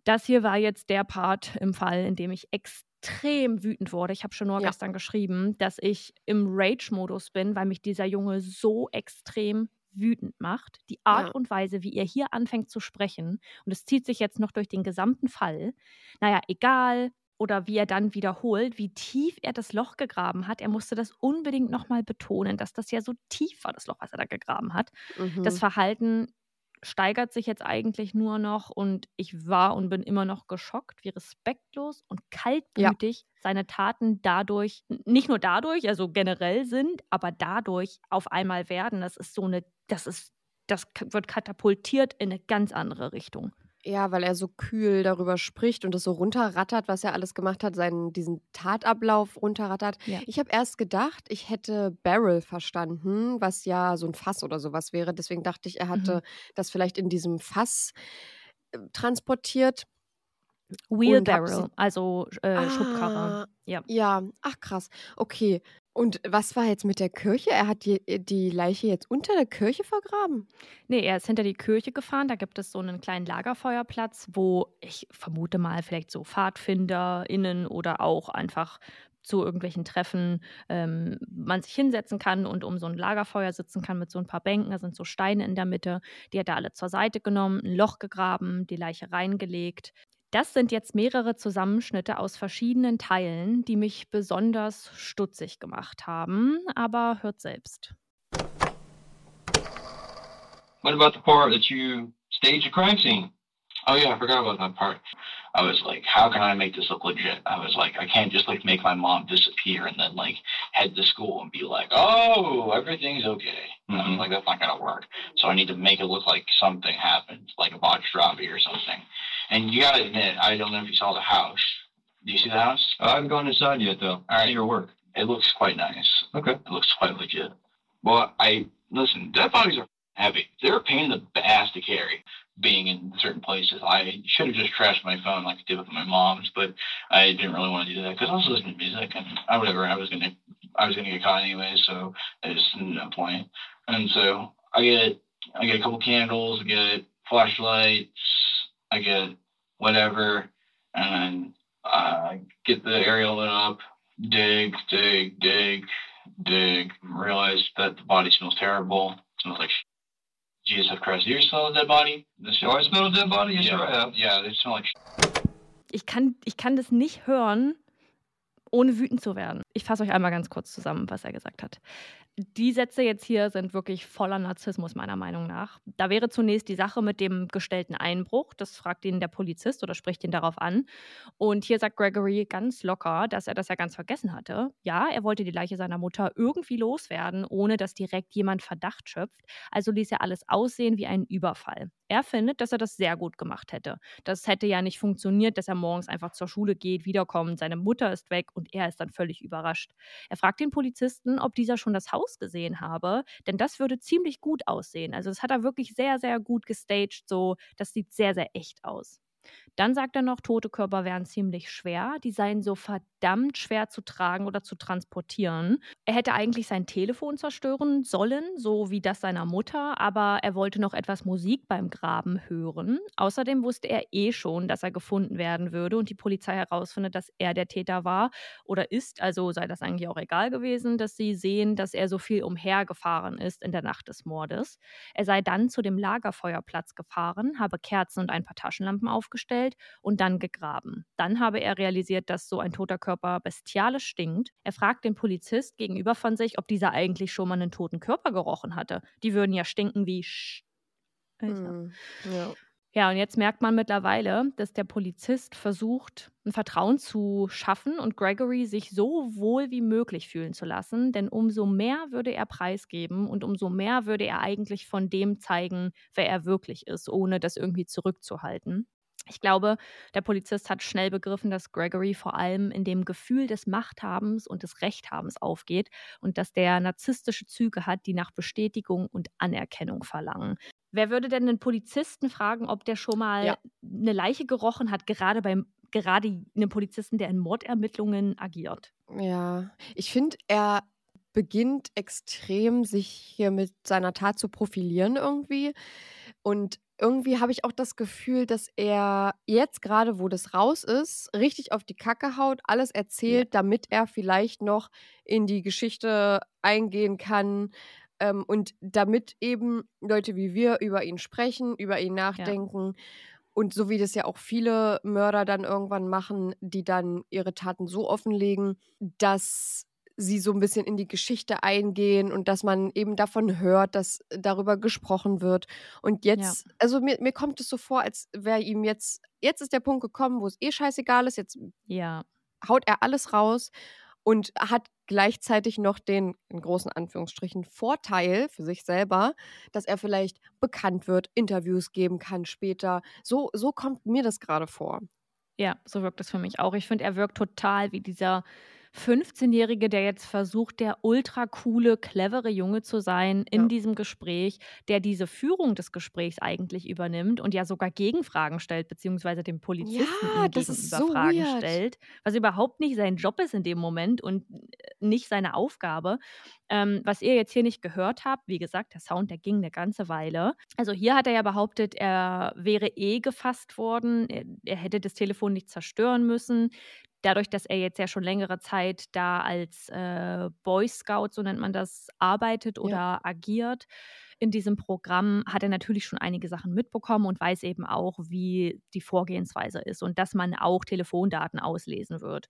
Das hier war jetzt der Part im Fall, in dem ich extrem wütend wurde. Ich habe schon nur ja. gestern geschrieben, dass ich im Rage-Modus bin, weil mich dieser Junge so extrem wütend macht. Die Art ja. und Weise, wie er hier anfängt zu sprechen, und es zieht sich jetzt noch durch den gesamten Fall. Naja, egal. Oder wie er dann wiederholt, wie tief er das Loch gegraben hat. Er musste das unbedingt nochmal betonen, dass das ja so tief war, das Loch, was er da gegraben hat. Mhm. Das Verhalten steigert sich jetzt eigentlich nur noch und ich war und bin immer noch geschockt, wie respektlos und kaltblütig ja. seine Taten dadurch, nicht nur dadurch, also generell sind, aber dadurch auf einmal werden. Das ist so eine, das ist, das wird katapultiert in eine ganz andere Richtung. Ja, weil er so kühl darüber spricht und das so runterrattert, was er alles gemacht hat, seinen diesen Tatablauf runterrattert. Ja. Ich habe erst gedacht, ich hätte Barrel verstanden, was ja so ein Fass oder sowas wäre. Deswegen dachte ich, er hatte mhm. das vielleicht in diesem Fass äh, transportiert. Wheelbarrow, also äh, ah, Schubkarre. Ja. ja, ach krass. Okay. Und was war jetzt mit der Kirche? Er hat die, äh, die Leiche jetzt unter der Kirche vergraben? Nee, er ist hinter die Kirche gefahren. Da gibt es so einen kleinen Lagerfeuerplatz, wo ich vermute mal vielleicht so PfadfinderInnen oder auch einfach zu irgendwelchen Treffen ähm, man sich hinsetzen kann und um so ein Lagerfeuer sitzen kann mit so ein paar Bänken. Da sind so Steine in der Mitte. Die hat er alle zur Seite genommen, ein Loch gegraben, die Leiche reingelegt. Das sind jetzt mehrere Zusammenschnitte aus verschiedenen Teilen, die mich besonders stutzig gemacht haben. Aber hört selbst. What about the part that you staged a crime scene? Oh yeah, I forgot about that part. I was like, how can I make this look legit? I was like, I can't just like make my mom disappear and then like head to school and be like, oh, everything's okay. Mm-hmm. I was like, that's not gonna work. So I need to make it look like something happened, like a botched robbery or something. And you gotta admit, I don't know if you saw the house. Do you see the house? I haven't gone inside yet though. All right. See your work. It looks quite nice. Okay. It looks quite legit. Well, I listen. Dead bodies are heavy. They're a pain in the ass to carry. Being in certain places, I should have just trashed my phone like I did with my mom's, but I didn't really want to do that because I was listening to music and I whatever. I was gonna, I was gonna get caught anyway, so there's no point. And so I get, I get a couple candles, I get flashlights, I get whatever, and uh, get the area lit up, dig, dig, dig, dig, realize that the body smells terrible. It smells like Jesus Christ. You smell a dead body? This Do I smell a dead body? Yes, yeah, sir, I have. Yeah, they smell like Ich kann, ich kann das nicht hören, ohne wütend zu werden. Ich fasse euch einmal ganz kurz zusammen, was er gesagt hat. Die Sätze jetzt hier sind wirklich voller Narzissmus, meiner Meinung nach. Da wäre zunächst die Sache mit dem gestellten Einbruch. Das fragt ihn der Polizist oder spricht ihn darauf an. Und hier sagt Gregory ganz locker, dass er das ja ganz vergessen hatte. Ja, er wollte die Leiche seiner Mutter irgendwie loswerden, ohne dass direkt jemand Verdacht schöpft. Also ließ er alles aussehen wie ein Überfall. Er findet, dass er das sehr gut gemacht hätte. Das hätte ja nicht funktioniert, dass er morgens einfach zur Schule geht, wiederkommt, seine Mutter ist weg und er ist dann völlig überrascht. Er fragt den Polizisten, ob dieser schon das Haus gesehen habe, denn das würde ziemlich gut aussehen. Also das hat er wirklich sehr, sehr gut gestaged, so das sieht sehr, sehr echt aus. Dann sagt er noch, tote Körper wären ziemlich schwer, die seien so verdammt schwer zu tragen oder zu transportieren. Er hätte eigentlich sein Telefon zerstören sollen, so wie das seiner Mutter, aber er wollte noch etwas Musik beim Graben hören. Außerdem wusste er eh schon, dass er gefunden werden würde und die Polizei herausfindet, dass er der Täter war oder ist, also sei das eigentlich auch egal gewesen, dass sie sehen, dass er so viel umhergefahren ist in der Nacht des Mordes. Er sei dann zu dem Lagerfeuerplatz gefahren, habe Kerzen und ein paar Taschenlampen aufgestellt und dann gegraben. Dann habe er realisiert, dass so ein toter Körper bestialisch stinkt. Er fragt den Polizist gegenüber von sich, ob dieser eigentlich schon mal einen toten Körper gerochen hatte. Die würden ja stinken wie Sch. Hm, ja. Ja, und jetzt merkt man mittlerweile, dass der Polizist versucht, ein Vertrauen zu schaffen und Gregory sich so wohl wie möglich fühlen zu lassen, denn umso mehr würde er preisgeben und umso mehr würde er eigentlich von dem zeigen, wer er wirklich ist, ohne das irgendwie zurückzuhalten. Ich glaube, der Polizist hat schnell begriffen, dass Gregory vor allem in dem Gefühl des Machthabens und des Rechthabens aufgeht und dass der narzisstische Züge hat, die nach Bestätigung und Anerkennung verlangen. Wer würde denn einen Polizisten fragen, ob der schon mal Ja. eine Leiche gerochen hat, gerade beim gerade einem Polizisten, der in Mordermittlungen agiert? Ja, ich finde, er beginnt extrem, sich hier mit seiner Tat zu profilieren irgendwie. Und irgendwie habe ich auch das Gefühl, dass er jetzt gerade, wo das raus ist, richtig auf die Kacke haut, alles erzählt, damit er vielleicht noch in die Geschichte eingehen kann. Ähm, und damit eben Leute wie wir über ihn sprechen, über ihn nachdenken. Und so wie das ja auch viele Mörder dann irgendwann machen, die dann ihre Taten so offenlegen, dass sie so ein bisschen in die Geschichte eingehen und dass man eben davon hört, dass darüber gesprochen wird. Und jetzt, also mir, mir kommt es so vor, als wäre ihm jetzt, jetzt ist der Punkt gekommen, wo es eh scheißegal ist, jetzt Ja. haut er alles raus und hat gleichzeitig noch den, in großen Anführungsstrichen, Vorteil für sich selber, dass er vielleicht bekannt wird, Interviews geben kann später. So, so kommt mir das gerade vor. Ja, so wirkt es für mich auch. Ich finde, er wirkt total wie dieser 15-Jährige, der jetzt versucht, der ultra coole, clevere Junge zu sein in Ja. diesem Gespräch, der diese Führung des Gesprächs eigentlich übernimmt und ja sogar Gegenfragen stellt, beziehungsweise dem Polizisten Ja, ihm das ist gegenüber so Fragen weird. stellt, was überhaupt nicht sein Job ist in dem Moment und äh, nicht seine Aufgabe. Ähm, was ihr jetzt hier nicht gehört habt, wie gesagt, der Sound, der ging eine ganze Weile. Also hier hat er ja behauptet, er wäre eh gefasst worden, er, er hätte das Telefon nicht zerstören müssen. Dadurch, dass er jetzt ja schon längere Zeit da als äh, Boy Scout, so nennt man das, arbeitet oder Ja. agiert in diesem Programm, hat er natürlich schon einige Sachen mitbekommen und weiß eben auch, wie die Vorgehensweise ist und dass man auch Telefondaten auslesen wird.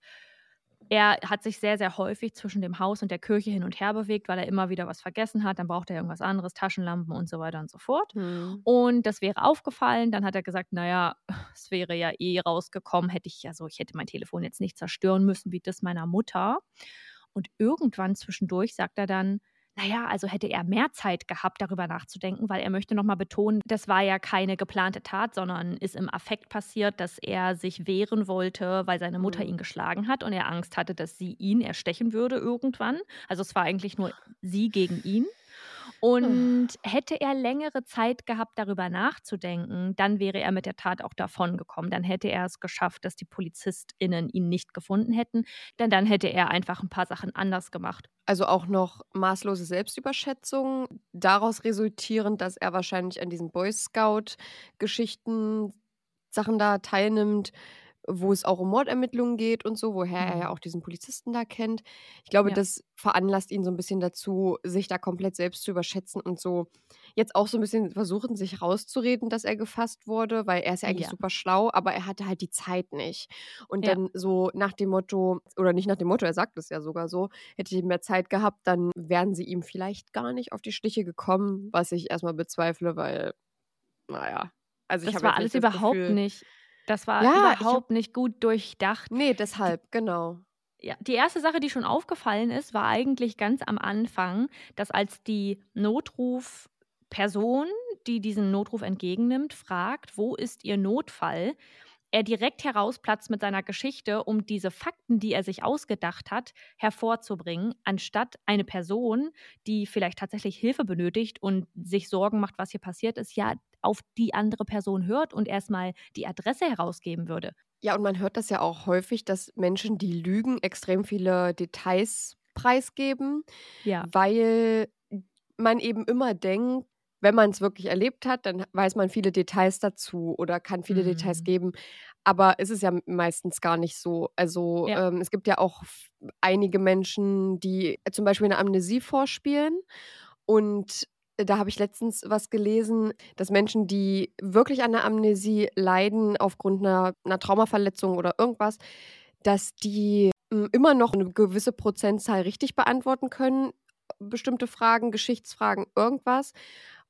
Er hat sich sehr, sehr häufig zwischen dem Haus und der Kirche hin und her bewegt, weil er immer wieder was vergessen hat. Dann braucht er irgendwas anderes, Taschenlampen und so weiter und so fort. Hm. Und das wäre aufgefallen. Dann hat er gesagt, naja, [LAUGHS] es wäre ja eh rausgekommen, hätte ich, also ich hätte mein Telefon jetzt nicht zerstören müssen, wie das meiner Mutter. Und irgendwann zwischendurch sagt er dann, naja, also hätte er mehr Zeit gehabt, darüber nachzudenken, weil er möchte nochmal betonen, das war ja keine geplante Tat, sondern ist im Affekt passiert, dass er sich wehren wollte, weil seine Mutter Mhm. ihn geschlagen hat und er Angst hatte, dass sie ihn erstechen würde irgendwann. Also es war eigentlich nur sie gegen ihn. Und hätte er längere Zeit gehabt, darüber nachzudenken, dann wäre er mit der Tat auch davongekommen. Dann hätte er es geschafft, dass die PolizistInnen ihn nicht gefunden hätten, denn dann hätte er einfach ein paar Sachen anders gemacht. Also auch noch maßlose Selbstüberschätzung, daraus resultierend, dass er wahrscheinlich an diesen Boy Scout-Geschichten, Sachen da teilnimmt, wo es auch um Mordermittlungen geht und so, woher er ja Mhm. auch diesen Polizisten da kennt. Ich glaube, Ja. das veranlasst ihn so ein bisschen dazu, sich da komplett selbst zu überschätzen und so jetzt auch so ein bisschen versuchen, sich rauszureden, dass er gefasst wurde, weil er ist ja eigentlich Ja. super schlau, aber er hatte halt die Zeit nicht. Und Ja. dann so nach dem Motto, oder nicht nach dem Motto, er sagt es ja sogar so, hätte ich mehr Zeit gehabt, dann wären sie ihm vielleicht gar nicht auf die Stiche gekommen, was ich erstmal bezweifle, weil, naja. Also ich Das habe war alles überhaupt Gefühl, nicht. Das war Ja, überhaupt hab- nicht gut durchdacht. Nee, deshalb, genau. Ja, die erste Sache, die schon aufgefallen ist, war eigentlich ganz am Anfang, dass als die Notrufperson, die diesen Notruf entgegennimmt, fragt, wo ist Ihr Notfall, er direkt herausplatzt mit seiner Geschichte, um diese Fakten, die er sich ausgedacht hat, hervorzubringen, anstatt eine Person, die vielleicht tatsächlich Hilfe benötigt und sich Sorgen macht, was hier passiert ist, ja auf die andere Person hört und erstmal die Adresse herausgeben würde. Ja, und man hört das ja auch häufig, dass Menschen, die lügen, extrem viele Details preisgeben, Ja. weil man eben immer denkt, wenn man es wirklich erlebt hat, dann weiß man viele Details dazu oder kann viele Details Mhm. geben. Aber es ist ja meistens gar nicht so. Also Ja. ähm, es gibt ja auch einige Menschen, die zum Beispiel eine Amnesie vorspielen. Und da habe ich letztens was gelesen, dass Menschen, die wirklich an der Amnesie leiden aufgrund einer, einer Traumaverletzung oder irgendwas, dass die m, immer noch eine gewisse Prozentzahl richtig beantworten können, bestimmte Fragen, Geschichtsfragen, irgendwas.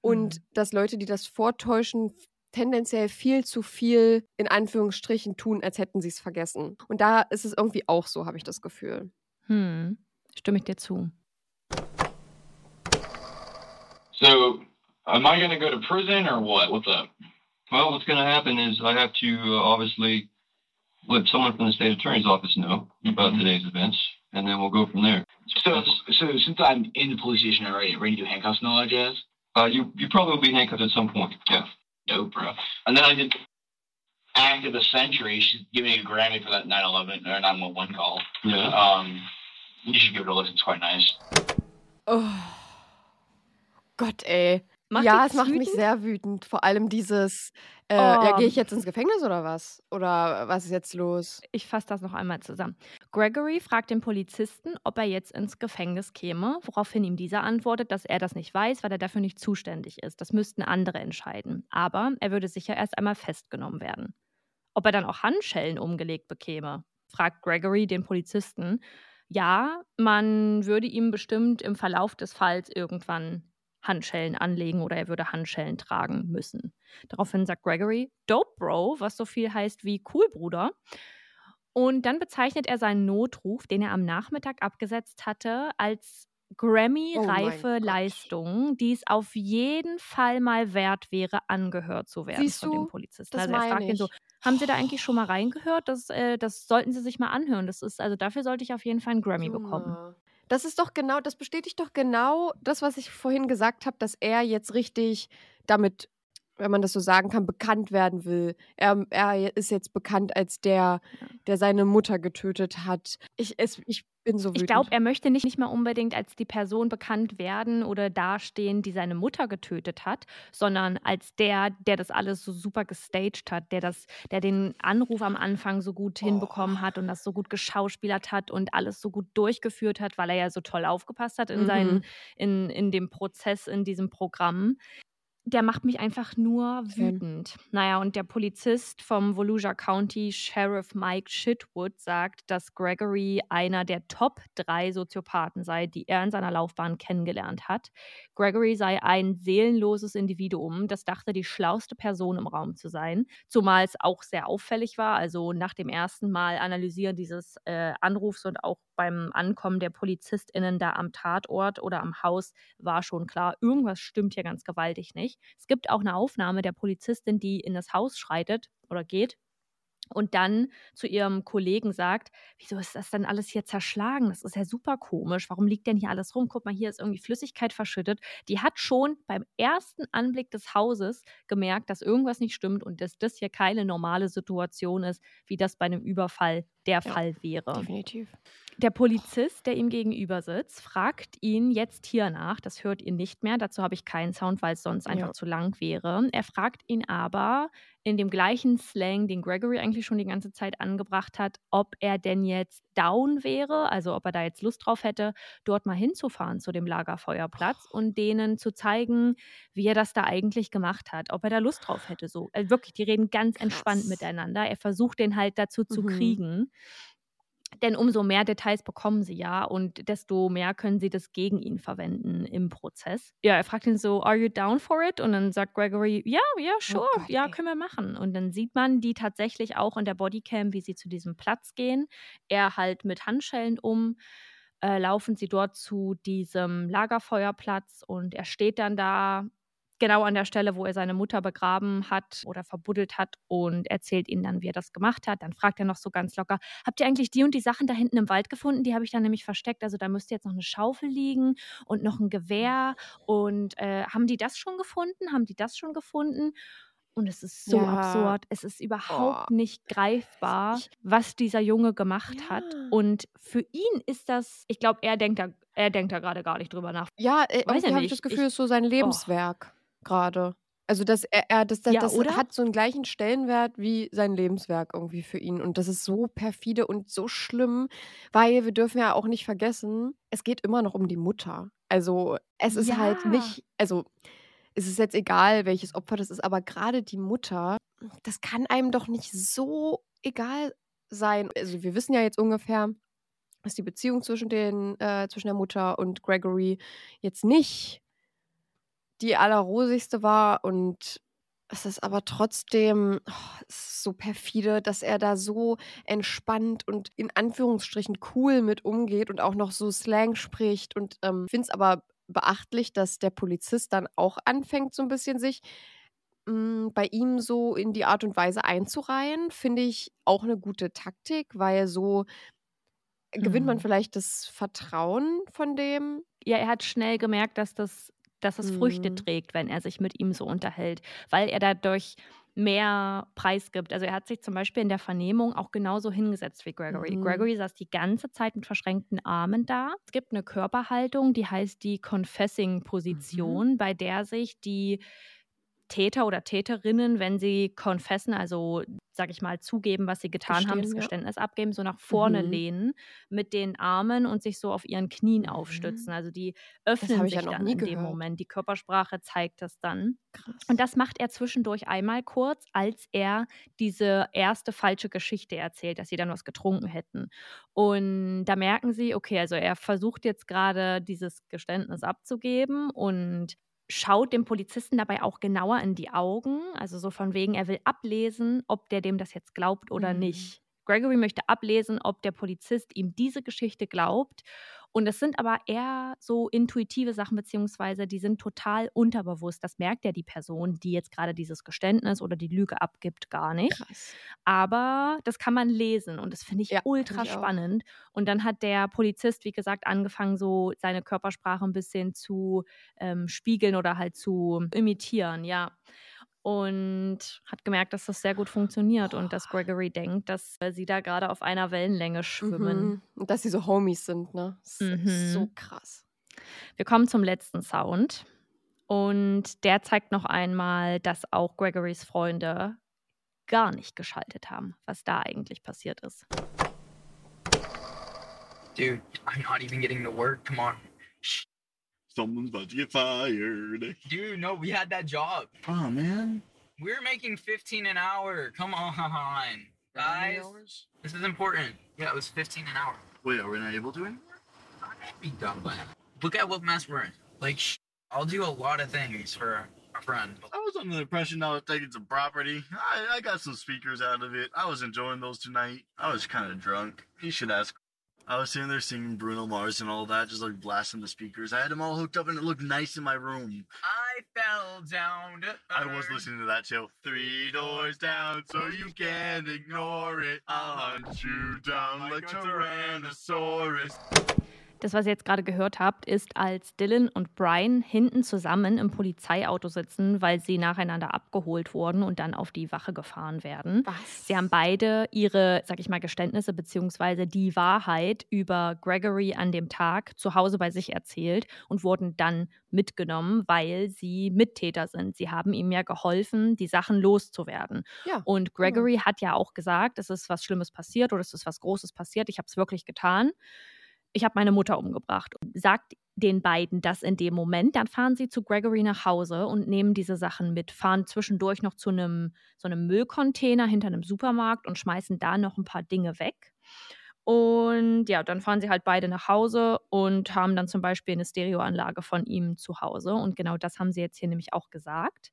Und Mhm. dass Leute, die das vortäuschen, tendenziell viel zu viel in Anführungsstrichen tun, als hätten sie es vergessen. Und da ist es irgendwie auch so, habe ich das Gefühl. Hm. Stimme ich dir zu. So, am I going to go to prison or what? What's up? Well, what's going to happen is I have to uh, obviously let someone from the state attorney's office know about today's events, and then we'll go from there. So, so since I'm in the police station already, ready to do handcuffs and all that jazz? Uh, you you probably will be handcuffed at some point. Yeah. No, bro. And then I did Act of the Century. She's giving me a Grammy for that 911 or 911 call. Yeah. Um, you should give it a listen. It's quite nice. Oh. Gott, ey. Macht ja, es macht mich wütend? sehr wütend. Vor allem dieses, äh, ja, Oh. gehe ich jetzt ins Gefängnis oder was? Oder was ist jetzt los? Ich fasse das noch einmal zusammen. Gregory fragt den Polizisten, ob er jetzt ins Gefängnis käme, woraufhin ihm dieser antwortet, dass er das nicht weiß, weil er dafür nicht zuständig ist. Das müssten andere entscheiden. Aber er würde sicher erst einmal festgenommen werden. Ob er dann auch Handschellen umgelegt bekäme, fragt Gregory den Polizisten. Ja, man würde ihm bestimmt im Verlauf des Falls irgendwann Handschellen anlegen oder er würde Handschellen tragen müssen. Daraufhin sagt Gregory, Dope Bro, was so viel heißt wie Cool Bruder. Und dann bezeichnet er seinen Notruf, den er am Nachmittag abgesetzt hatte, als Grammy-reife Oh. Leistung, die es auf jeden Fall mal wert wäre, angehört zu werden Siehst von dem Polizisten. Also er fragt ihn so, haben Sie da eigentlich schon mal reingehört? Das, äh, das sollten Sie sich mal anhören. Das ist, also dafür sollte ich auf jeden Fall einen Grammy bekommen. Junge. Das ist doch genau, das bestätigt doch genau das, was ich vorhin gesagt habe, dass er jetzt richtig damit wenn man das so sagen kann, bekannt werden will. Er, er ist jetzt bekannt als der, der seine Mutter getötet hat. Ich, es, ich bin so wütend. Ich glaube, er möchte nicht, nicht mal unbedingt als die Person bekannt werden oder dastehen, die seine Mutter getötet hat, sondern als der, der das alles so super gestaged hat, der das, der den Anruf am Anfang so gut hinbekommen Oh. hat und das so gut geschauspielert hat und alles so gut durchgeführt hat, weil er ja so toll aufgepasst hat in Mhm. seinen, in, in dem Prozess, in diesem Programm. Der macht mich einfach nur wütend. Naja, und der Polizist vom Volusia County, Sheriff Mike Shitwood, sagt, dass Gregory einer der Top drei Soziopathen sei, die er in seiner Laufbahn kennengelernt hat. Gregory sei ein seelenloses Individuum, das dachte, die schlauste Person im Raum zu sein, zumal es auch sehr auffällig war. Also nach dem ersten Mal analysieren dieses äh, Anrufs und auch beim Ankommen der PolizistInnen da am Tatort oder am Haus war schon klar, irgendwas stimmt hier ganz gewaltig nicht. Es gibt auch eine Aufnahme der Polizistin, die in das Haus schreitet oder geht und dann zu ihrem Kollegen sagt, wieso ist das denn alles hier zerschlagen? Das ist ja super komisch. Warum liegt denn hier alles rum? Guck mal, hier ist irgendwie Flüssigkeit verschüttet. Die hat schon beim ersten Anblick des Hauses gemerkt, dass irgendwas nicht stimmt und dass das hier keine normale Situation ist, wie das bei einem Überfall der Ja, Fall wäre. Definitiv. Der Polizist, der ihm gegenüber sitzt, fragt ihn jetzt hier nach. Das hört ihr nicht mehr. Dazu habe ich keinen Sound, weil es sonst einfach Ja. zu lang wäre. Er fragt ihn aber in dem gleichen Slang, den Gregory eigentlich schon die ganze Zeit angebracht hat, ob er denn jetzt down wäre, also ob er da jetzt Lust drauf hätte, dort mal hinzufahren zu dem Lagerfeuerplatz und denen zu zeigen, wie er das da eigentlich gemacht hat, ob er da Lust drauf hätte. So, äh, wirklich, die reden ganz entspannt Krass. miteinander. Er versucht den halt dazu zu Mhm. kriegen. Denn umso mehr Details bekommen sie ja und desto mehr können sie das gegen ihn verwenden im Prozess. Ja, er fragt ihn so, are you down for it? Und dann sagt Gregory, ja, ja, sure, Oh Gott, ja, können wir machen. Und dann sieht man die tatsächlich auch in der Bodycam, wie sie zu diesem Platz gehen. Er halt mit Handschellen um, äh, laufen sie dort zu diesem Lagerfeuerplatz und er steht dann da genau an der Stelle, wo er seine Mutter begraben hat oder verbuddelt hat und erzählt ihnen dann, wie er das gemacht hat. Dann fragt er noch so ganz locker, habt ihr eigentlich die und die Sachen da hinten im Wald gefunden? Die habe ich dann nämlich versteckt. Also da müsste jetzt noch eine Schaufel liegen und noch ein Gewehr. Und äh, haben die das schon gefunden? Haben die das schon gefunden? Und es ist so Ja. absurd. Es ist überhaupt Oh. nicht greifbar, was dieser Junge gemacht hat. Ja. Und für ihn ist das, ich glaube, er denkt da, er denkt da gerade gar nicht drüber nach. Ja, äh, Weiß irgendwie habe ich das. Gefühl, es ist so sein Lebenswerk gerade. Also, dass er, er das, das, Ja, das hat so einen gleichen Stellenwert wie sein Lebenswerk irgendwie für ihn. Und das ist so perfide und so schlimm, weil wir dürfen ja auch nicht vergessen, es geht immer noch um die Mutter. Also, es ist halt Ja. nicht, also, es ist jetzt egal, welches Opfer das ist, aber gerade die Mutter, das kann einem doch nicht so egal sein. Also, wir wissen ja jetzt ungefähr, dass die Beziehung zwischen, den, äh, zwischen der Mutter und Gregory jetzt nicht die allerrosigste war und es ist aber trotzdem oh, ist so perfide, dass er da so entspannt und in Anführungsstrichen cool mit umgeht und auch noch so Slang spricht. Und ähm, ich finde es aber beachtlich, dass der Polizist dann auch anfängt, so ein bisschen sich mh, bei ihm so in die Art und Weise einzureihen. Finde ich auch eine gute Taktik, weil so gewinnt man Mhm. vielleicht das Vertrauen von dem. Ja, er hat schnell gemerkt, dass das, dass es Früchte Mhm. trägt, wenn er sich mit ihm so unterhält, weil er dadurch mehr Preis gibt. Also er hat sich zum Beispiel in der Vernehmung auch genauso hingesetzt wie Gregory. Mhm. Gregory saß die ganze Zeit mit verschränkten Armen da. Es gibt eine Körperhaltung, die heißt die Mhm. Confessing-Position, bei der sich die Täter oder Täterinnen, wenn sie confessen, also sag ich mal, zugeben, was sie getan haben, das ja. Geständnis abgeben, so nach vorne Mhm. lehnen mit den Armen und sich so auf ihren Knien Mhm. aufstützen. Also die öffnen sich ja dann in dem gehört. Moment. Die Körpersprache zeigt das dann. Krass. Und das macht er zwischendurch einmal kurz, als er diese erste falsche Geschichte erzählt, dass sie dann was getrunken hätten. Und da merken sie, okay, also er versucht jetzt gerade dieses Geständnis abzugeben und schaut dem Polizisten dabei auch genauer in die Augen. Also so von wegen, er will ablesen, ob der dem das jetzt glaubt oder Mhm. nicht. Gregory möchte ablesen, ob der Polizist ihm diese Geschichte glaubt. Und es sind aber eher so intuitive Sachen, beziehungsweise die sind total unterbewusst. Das merkt ja die Person, die jetzt gerade dieses Geständnis oder die Lüge abgibt, gar nicht. Krass. Aber das kann man lesen und das finde ich Ja, ultra ich auch. spannend. Und dann hat der Polizist, wie gesagt, angefangen, so seine Körpersprache ein bisschen zu ähm, spiegeln oder halt zu imitieren, ja. Und hat gemerkt, dass das sehr gut funktioniert und dass Gregory denkt, dass äh, sie da gerade auf einer Wellenlänge schwimmen. Mhm. Und dass sie so Homies sind, ne? Das ist Mhm. so krass. Wir kommen zum letzten Sound und der zeigt noch einmal, dass auch Gregorys Freunde gar nicht geschaltet haben, was da eigentlich passiert ist. Dude, I'm not even getting to work tomorrow. Someone's about to get fired. Dude, no, we had that job. Oh man. We're making 15 an hour. Come on. Guys, this is important. Yeah, it was 15 an hour. Wait, are we not able to anymore? Be done by. Look at what mess we're in. Like, sh- I'll do a lot of things for a friend. I was under the impression I was taking some property. I, I got some speakers out of it. I was enjoying those tonight. I was kind of drunk. You should ask. I was sitting there singing Bruno Mars and all that, just like blasting the speakers. I had them all hooked up and it looked nice in my room. I fell down. to I was listening to that too. Three doors down, so you can't ignore it. I'll hunt you down like a Tyrannosaurus. Das, was ihr jetzt gerade gehört habt, ist, als Dylan und Brian hinten zusammen im Polizeiauto sitzen, weil sie nacheinander abgeholt wurden und dann auf die Wache gefahren werden. Was? Sie haben beide ihre, sag ich mal, Geständnisse beziehungsweise die Wahrheit über Gregory an dem Tag zu Hause bei sich erzählt und wurden dann mitgenommen, weil sie Mittäter sind. Sie haben ihm ja geholfen, die Sachen loszuwerden. Ja. Und Gregory hat ja auch gesagt, es ist was Schlimmes passiert oder es ist was Großes passiert. Ich habe es wirklich getan. Ich habe meine Mutter umgebracht. Und sagt den beiden das in dem Moment, dann fahren sie zu Gregory nach Hause und nehmen diese Sachen mit, fahren zwischendurch noch zu einem so einem Müllcontainer hinter einem Supermarkt und schmeißen da noch ein paar Dinge weg. Und ja, dann fahren sie halt beide nach Hause und haben dann zum Beispiel eine Stereoanlage von ihm zu Hause. Und genau das haben sie jetzt hier nämlich auch gesagt.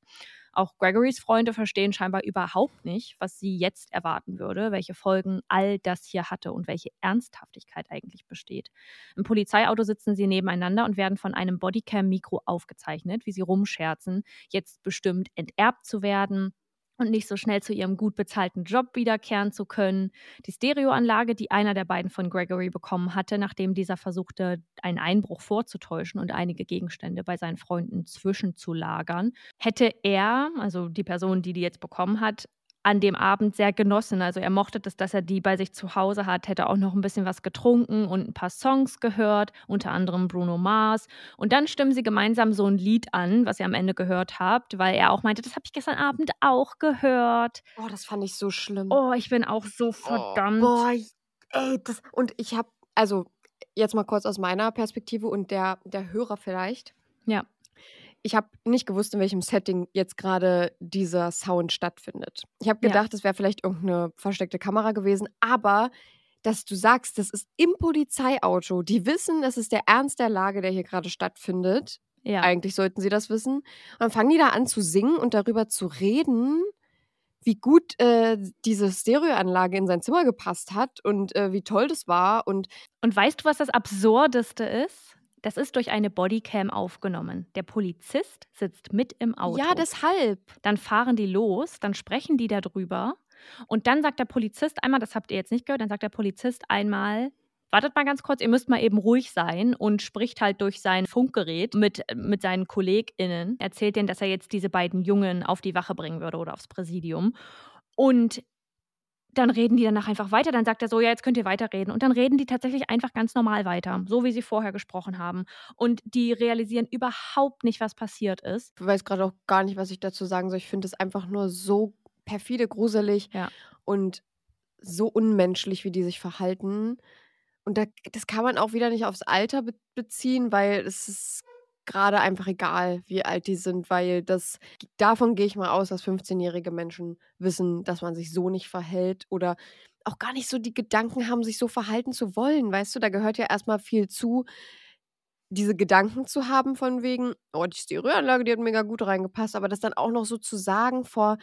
Auch Gregorys Freunde verstehen scheinbar überhaupt nicht, was sie jetzt erwarten würde, welche Folgen all das hier hatte und welche Ernsthaftigkeit eigentlich besteht. Im Polizeiauto sitzen sie nebeneinander und werden von einem Bodycam-Mikro aufgezeichnet, wie sie rumscherzen, jetzt bestimmt enterbt zu werden und nicht so schnell zu ihrem gut bezahlten Job wiederkehren zu können. Die Stereoanlage, die einer der beiden von Gregory bekommen hatte, nachdem dieser versuchte, einen Einbruch vorzutäuschen und einige Gegenstände bei seinen Freunden zwischenzulagern, hätte er, also die Person, die die jetzt bekommen hat, an dem Abend sehr genossen. Also er mochte das, dass er die bei sich zu Hause hat, hätte auch noch ein bisschen was getrunken und ein paar Songs gehört, unter anderem Bruno Mars. Und dann stimmen sie gemeinsam so ein Lied an, was ihr am Ende gehört habt, weil er auch meinte, das habe ich gestern Abend auch gehört. Oh, das fand ich so schlimm. Oh, ich bin auch so verdammt. Boah, ich- ey, das, und ich habe, also jetzt mal kurz aus meiner Perspektive und der, der Hörer vielleicht. Ja. Ich habe nicht gewusst, in welchem Setting jetzt gerade dieser Sound stattfindet. Ich habe Ja. gedacht, es wäre vielleicht irgendeine versteckte Kamera gewesen, aber dass du sagst, das ist im Polizeiauto. Die wissen, das ist der Ernst der Lage, der hier gerade stattfindet. Ja. Eigentlich sollten sie das wissen. Und dann fangen die da an zu singen und darüber zu reden, wie gut äh, diese Stereoanlage in sein Zimmer gepasst hat und äh, wie toll das war. Und Und weißt du, was das Absurdeste ist? Das ist durch eine Bodycam aufgenommen. Der Polizist sitzt mit im Auto. ja, deshalb. Dann fahren die los, dann sprechen die darüber. Und dann sagt der Polizist einmal, das habt ihr jetzt nicht gehört, dann sagt der Polizist einmal, wartet mal ganz kurz, ihr müsst mal eben ruhig sein und spricht halt durch sein Funkgerät mit, mit seinen KollegInnen, erzählt denen, dass er jetzt diese beiden Jungen auf die Wache bringen würde oder aufs Präsidium. Und dann reden die danach einfach weiter. Dann sagt er so, ja, jetzt könnt ihr weiterreden. Und dann reden die tatsächlich einfach ganz normal weiter, so wie sie vorher gesprochen haben. Und die realisieren überhaupt nicht, was passiert ist. Ich weiß gerade auch gar nicht, was ich dazu sagen soll. Ich finde es einfach nur so perfide, gruselig Ja. und so unmenschlich, wie die sich verhalten. Und da, das kann man auch wieder nicht aufs Alter be beziehen, weil es ist gerade einfach egal, wie alt die sind, weil das davon gehe ich mal aus, dass 15-jährige Menschen wissen, dass man sich so nicht verhält oder auch gar nicht so die Gedanken haben, sich so verhalten zu wollen. Weißt du, da gehört ja erstmal viel zu, diese Gedanken zu haben von wegen, oh, die Stereoanlage, die hat mega gut reingepasst, aber das dann auch noch so zu sagen vor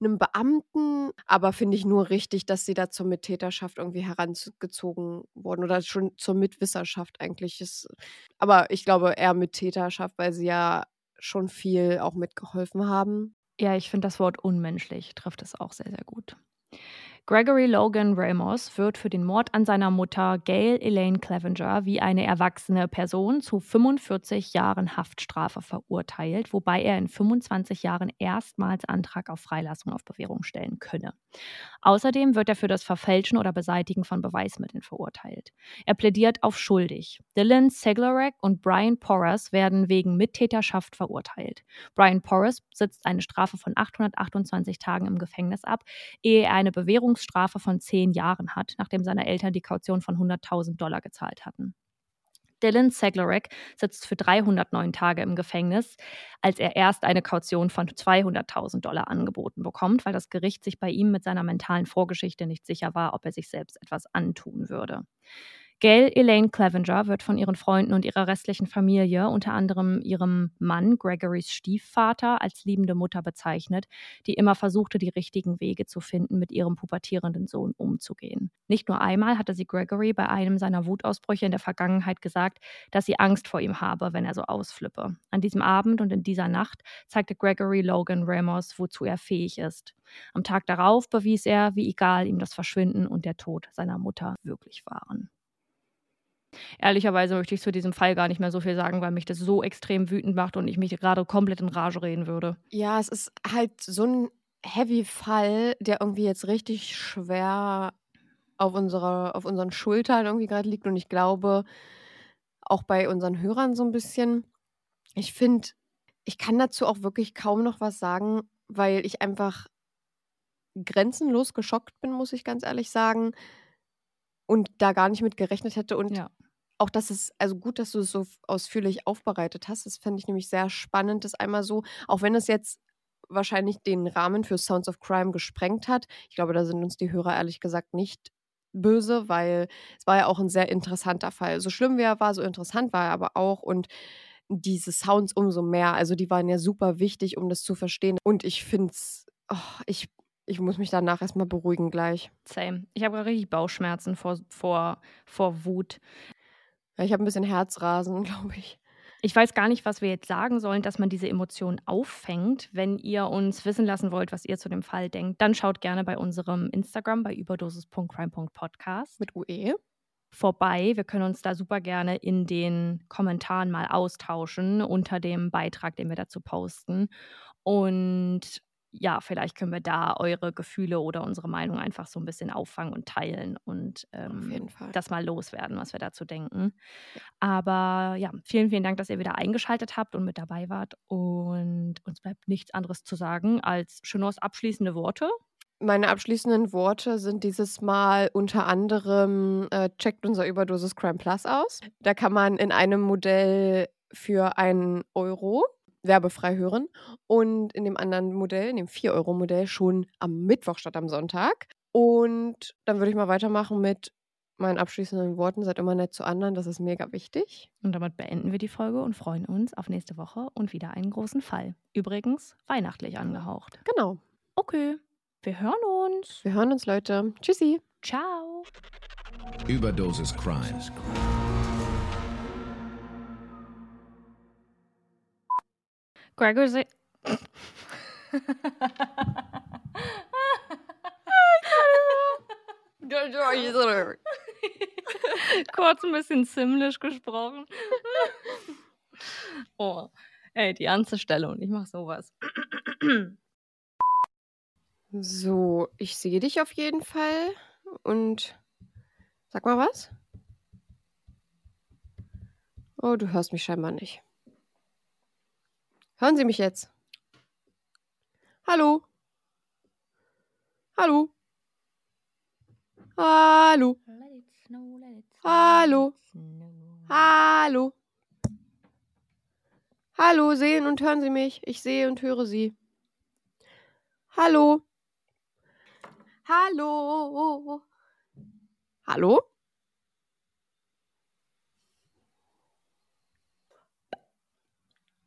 einem Beamten, aber finde ich nur richtig, dass sie da zur Mittäterschaft irgendwie herangezogen wurden oder schon zur Mitwisserschaft eigentlich ist. Aber ich glaube eher Mittäterschaft, weil sie ja schon viel auch mitgeholfen haben. Ja, ich finde das Wort unmenschlich trifft es auch sehr, sehr gut. Gregory Logan Ramos wird für den Mord an seiner Mutter Gail Elaine Clevenger wie eine erwachsene Person zu 45 Jahren Haftstrafe verurteilt, wobei er in 25 Jahren erstmals Antrag auf Freilassung auf Bewährung stellen könne. Außerdem wird er für das Verfälschen oder Beseitigen von Beweismitteln verurteilt. Er plädiert auf schuldig. Dylan Seglerek und Brian Porras werden wegen Mittäterschaft verurteilt. Brian Porras sitzt eine Strafe von 828 Tagen im Gefängnis ab, ehe er eine Bewährung Bewährungsstrafe von zehn Jahren hat, nachdem seine Eltern die Kaution von 100.000 Dollar gezahlt hatten. Dylan Seglerek sitzt für 309 Tage im Gefängnis, als er erst eine Kaution von 200.000 Dollar angeboten bekommt, weil das Gericht sich bei ihm mit seiner mentalen Vorgeschichte nicht sicher war, ob er sich selbst etwas antun würde. Gail Elaine Clevenger wird von ihren Freunden und ihrer restlichen Familie, unter anderem ihrem Mann Gregorys Stiefvater, als liebende Mutter bezeichnet, die immer versuchte, die richtigen Wege zu finden, mit ihrem pubertierenden Sohn umzugehen. Nicht nur einmal hatte sie Gregory bei einem seiner Wutausbrüche in der Vergangenheit gesagt, dass sie Angst vor ihm habe, wenn er so ausflippe. An diesem Abend und in dieser Nacht zeigte Gregory Logan Ramos, wozu er fähig ist. Am Tag darauf bewies er, wie egal ihm das Verschwinden und der Tod seiner Mutter wirklich waren. Ehrlicherweise möchte ich zu diesem Fall gar nicht mehr so viel sagen, weil mich das so extrem wütend macht und ich mich gerade komplett in Rage reden würde. Ja, es ist halt so ein heavy Fall, der irgendwie jetzt richtig schwer auf, unsere, auf unseren Schultern irgendwie gerade liegt. Und ich glaube, auch bei unseren Hörern so ein bisschen. Ich finde, ich kann dazu auch wirklich kaum noch was sagen, weil ich einfach grenzenlos geschockt bin, muss ich ganz ehrlich sagen. Und da gar nicht mit gerechnet hätte. Und Ja. auch, dass es, also gut, dass du es so ausführlich aufbereitet hast. Das fände ich nämlich sehr spannend, das einmal so, auch wenn es jetzt wahrscheinlich den Rahmen für Sounds of Crime gesprengt hat. Ich glaube, da sind uns die Hörer ehrlich gesagt nicht böse, weil es war ja auch ein sehr interessanter Fall. So schlimm wie er war, so interessant war er aber auch und diese Sounds umso mehr. Also die waren ja super wichtig, um das zu verstehen. Und ich finde es, oh, ich, ich muss mich danach erstmal beruhigen gleich. Same. Ich habe richtig Bauchschmerzen vor, vor, vor Wut. Ja, ich habe ein bisschen Herzrasen, [LAUGHS] glaube ich. Ich weiß gar nicht, was wir jetzt sagen sollen, dass man diese Emotionen auffängt. Wenn ihr uns wissen lassen wollt, was ihr zu dem Fall denkt, dann schaut gerne bei unserem Instagram bei überdosis.crime.podcast Mit UE. vorbei. Wir können uns da super gerne in den Kommentaren mal austauschen unter dem Beitrag, den wir dazu posten. Und ja, vielleicht können wir da eure Gefühle oder unsere Meinung einfach so ein bisschen auffangen und teilen und ähm, das mal loswerden, was wir dazu denken. Aber ja, vielen, vielen Dank, dass ihr wieder eingeschaltet habt und mit dabei wart. Und uns bleibt nichts anderes zu sagen als Chenors abschließende Worte. Meine abschließenden Worte sind dieses Mal unter anderem, äh, checkt unser Überdosis Crime Plus aus. Da kann man in einem Modell für einen Euro werbefrei hören und in dem anderen Modell, in dem 4-Euro-Modell, schon am Mittwoch statt am Sonntag. Und dann würde ich mal weitermachen mit meinen abschließenden Worten. Seid immer nett zu anderen, das ist mega wichtig. Und damit beenden wir die Folge und freuen uns auf nächste Woche und wieder einen großen Fall. Übrigens weihnachtlich angehaucht. Genau. Okay, wir hören uns. Wir hören uns, Leute. Tschüssi. Ciao. Überdosis Crime. Gregor se [LAUGHS] Kurz ein bisschen ziemlich gesprochen. [LAUGHS] Oh, ey, die ganze Stelle und ich mach sowas. So, ich sehe dich auf jeden Fall. Und sag mal was. Oh, du hörst mich scheinbar nicht. Hören Sie mich jetzt? Hallo? Hallo? Hallo? Hallo? Hallo? Hallo, sehen und hören Sie mich? Ich sehe und höre Sie. Hallo? Hallo? Hallo?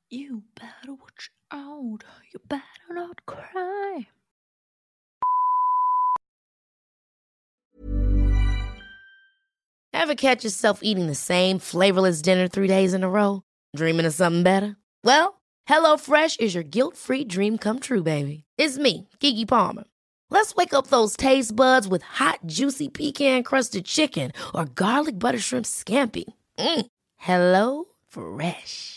You better watch out. You better not cry. Ever catch yourself eating the same flavorless dinner three days in a row? Dreaming of something better? Well, HelloFresh is your guilt free dream come true, baby. It's me, Kiki Palmer. Let's wake up those taste buds with hot, juicy pecan crusted chicken or garlic butter shrimp scampi. Mm. Hello Fresh.